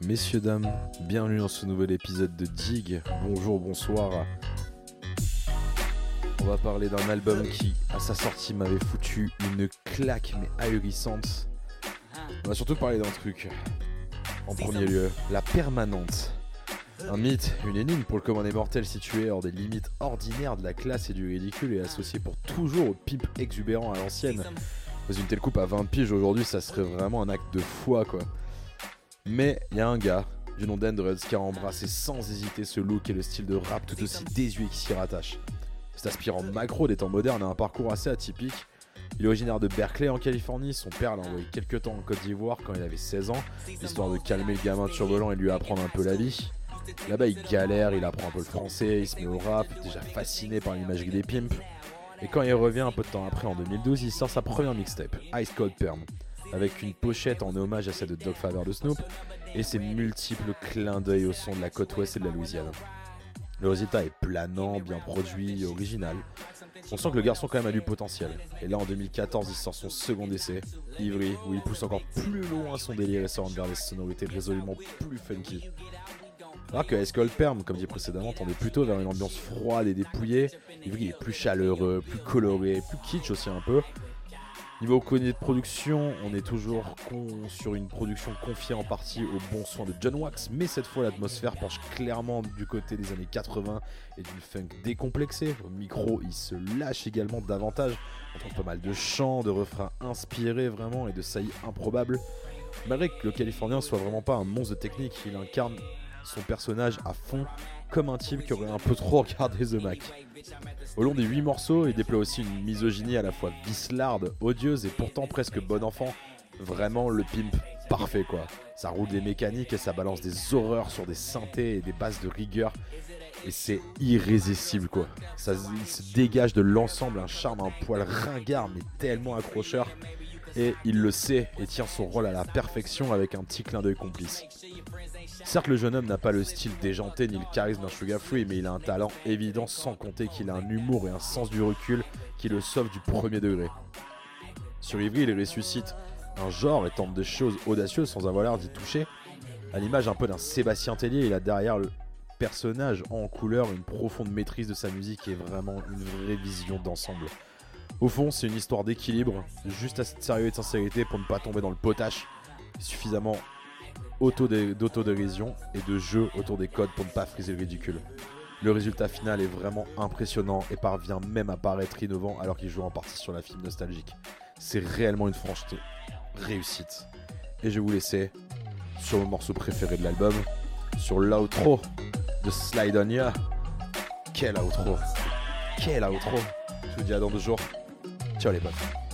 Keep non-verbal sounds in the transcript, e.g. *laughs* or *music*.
Messieurs, dames, bienvenue dans ce nouvel épisode de Dig. Bonjour, bonsoir. On va parler d'un album qui, à sa sortie, m'avait foutu une claque mais ahurissante. On va surtout parler d'un truc. En premier lieu, la permanente. Un mythe, une énigme pour le commun des mortels situé hors des limites ordinaires de la classe et du ridicule et associé pour toujours au pimp exubérant à l'ancienne. Dans une telle coupe à 20 piges aujourd'hui, ça serait vraiment un acte de foi quoi. Mais il y a un gars du nom qui a embrassé sans hésiter ce look et le style de rap tout aussi désuet qui s'y rattache. Cet aspirant macro des temps modernes a un parcours assez atypique. Il est originaire de Berkeley en Californie, son père l'a envoyé quelques temps en Côte d'Ivoire quand il avait 16 ans, histoire de calmer le gamin turbulent et lui apprendre un peu la vie. Là-bas il galère, il apprend un peu le français, il se met au rap, déjà fasciné par l'imagerie des pimps. Et quand il revient un peu de temps après, en 2012, il sort sa première mixtape, Ice Cold Perm, avec une pochette en hommage à celle de Dog Faber de Snoop et ses multiples clins d'œil au son de la côte ouest et de la Louisiane. Le résultat est planant, bien produit, original. On sent que le garçon quand même a du potentiel. Et là en 2014 il sort son second essai, Ivry, où il pousse encore plus loin son délire et s'oriente vers des sonorités résolument plus funky. Alors que Cold Perm, comme dit précédemment, tendait plutôt vers une ambiance froide et dépouillée. Ivry est plus chaleureux, plus coloré, plus kitsch aussi un peu. Niveau connu de production, on est toujours con sur une production confiée en partie au bon soin de John Wax, mais cette fois l'atmosphère penche clairement du côté des années 80 et d'une funk décomplexée. Au micro, il se lâche également davantage. On entend pas mal de chants, de refrains inspirés vraiment et de saillies improbables. Malgré que le Californien soit vraiment pas un monstre de technique, il incarne son personnage à fond comme un type qui aurait un peu trop *laughs* regardé The Mac. Au long des 8 morceaux, il déploie aussi une misogynie à la fois vislarde, odieuse et pourtant presque bon enfant. Vraiment le pimp parfait quoi. Ça roule des mécaniques et ça balance des horreurs sur des synthés et des bases de rigueur. Et c'est irrésistible quoi. Ça il se dégage de l'ensemble un charme un poil ringard mais tellement accrocheur. Et il le sait et tient son rôle à la perfection avec un petit clin d'œil complice. Certes, le jeune homme n'a pas le style déjanté ni le charisme d'un Sugar Free, mais il a un talent évident sans compter qu'il a un humour et un sens du recul qui le sauvent du premier degré. Sur Ivry, il ressuscite un genre et tente des choses audacieuses sans avoir l'air d'y toucher. À l'image un peu d'un Sébastien Tellier, il a derrière le personnage en couleur une profonde maîtrise de sa musique et vraiment une vraie vision d'ensemble. Au fond, c'est une histoire d'équilibre, juste assez de sérieux et de sincérité pour ne pas tomber dans le potache, suffisamment d'autodérision et de jeu autour des codes pour ne pas friser le ridicule. Le résultat final est vraiment impressionnant et parvient même à paraître innovant alors qu'il joue en partie sur la film nostalgique. C'est réellement une francheté réussite. Et je vais vous laisser sur mon morceau préféré de l'album, sur l'outro de Slide On Ya. Quel outro Quel outro Je vous dis à dans deux jours. Ciao les potes.